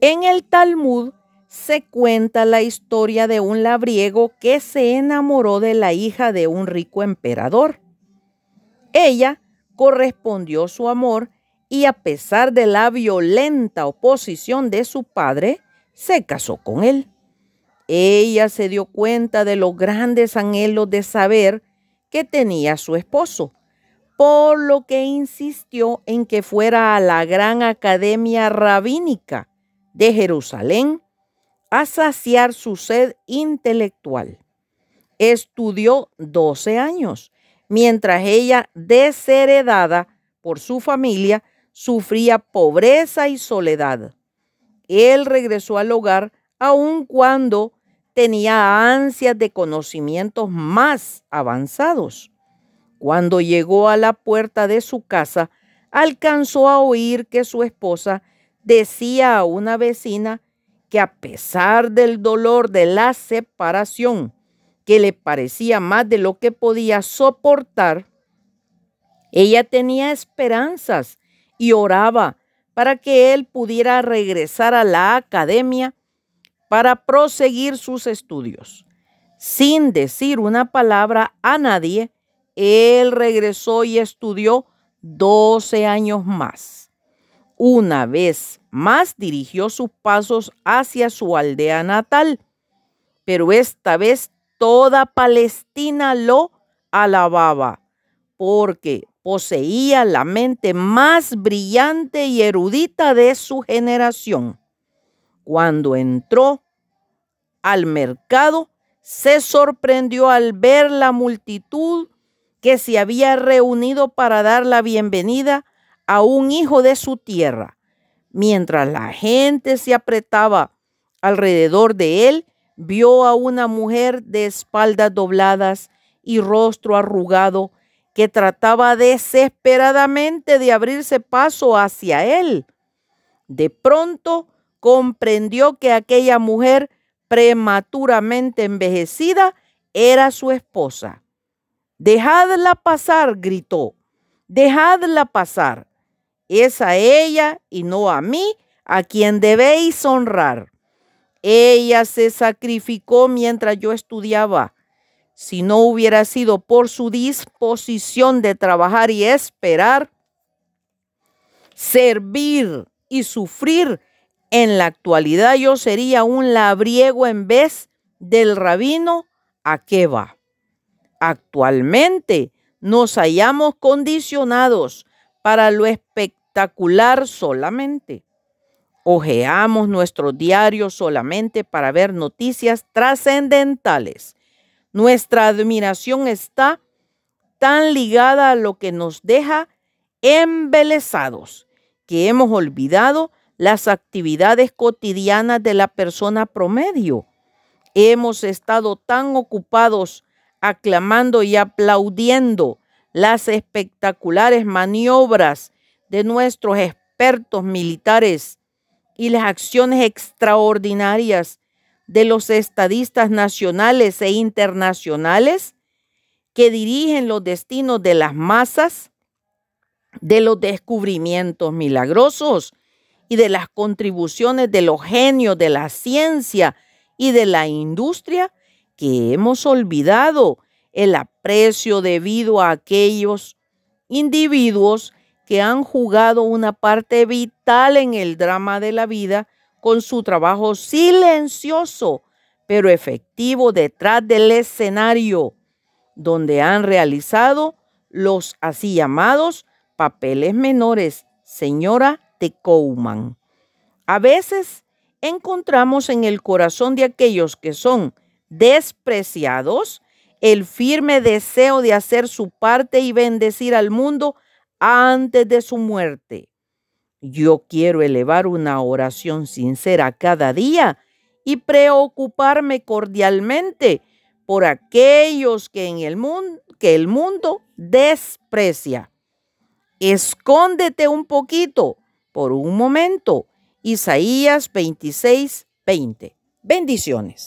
En el Talmud se cuenta la historia de un labriego que se enamoró de la hija de un rico emperador. Ella correspondió su amor y a pesar de la violenta oposición de su padre, se casó con él. Ella se dio cuenta de los grandes anhelos de saber que tenía su esposo, por lo que insistió en que fuera a la gran academia rabínica de Jerusalén a saciar su sed intelectual. Estudió 12 años, mientras ella, desheredada por su familia, sufría pobreza y soledad. Él regresó al hogar aun cuando tenía ansias de conocimientos más avanzados. Cuando llegó a la puerta de su casa, alcanzó a oír que su esposa decía a una vecina que a pesar del dolor de la separación, que le parecía más de lo que podía soportar, ella tenía esperanzas y oraba para que él pudiera regresar a la academia para proseguir sus estudios. Sin decir una palabra a nadie, él regresó y estudió 12 años más. Una vez más dirigió sus pasos hacia su aldea natal, pero esta vez toda Palestina lo alababa, porque poseía la mente más brillante y erudita de su generación. Cuando entró al mercado, se sorprendió al ver la multitud que se había reunido para dar la bienvenida a un hijo de su tierra. Mientras la gente se apretaba alrededor de él, vio a una mujer de espaldas dobladas y rostro arrugado que trataba desesperadamente de abrirse paso hacia él. De pronto comprendió que aquella mujer prematuramente envejecida era su esposa. Dejadla pasar, gritó. Dejadla pasar. Es a ella y no a mí a quien debéis honrar. Ella se sacrificó mientras yo estudiaba. Si no hubiera sido por su disposición de trabajar y esperar, servir y sufrir, en la actualidad yo sería un labriego en vez del rabino Akeba. Actualmente nos hallamos condicionados para lo espectacular solamente. Ojeamos nuestros diarios solamente para ver noticias trascendentales. Nuestra admiración está tan ligada a lo que nos deja embelesados que hemos olvidado las actividades cotidianas de la persona promedio. Hemos estado tan ocupados aclamando y aplaudiendo las espectaculares maniobras de nuestros expertos militares y las acciones extraordinarias de los estadistas nacionales e internacionales que dirigen los destinos de las masas, de los descubrimientos milagrosos y de las contribuciones de los genios de la ciencia y de la industria, que hemos olvidado el aprecio debido a aquellos individuos que han jugado una parte vital en el drama de la vida con su trabajo silencioso pero efectivo detrás del escenario, donde han realizado los así llamados papeles menores, señora de. A veces encontramos en el corazón de aquellos que son despreciados el firme deseo de hacer su parte y bendecir al mundo antes de su muerte. Yo quiero elevar una oración sincera cada día y preocuparme cordialmente por aquellos que en el mundo que el mundo desprecia. Escóndete un poquito por un momento. Isaías 26, 20. Bendiciones.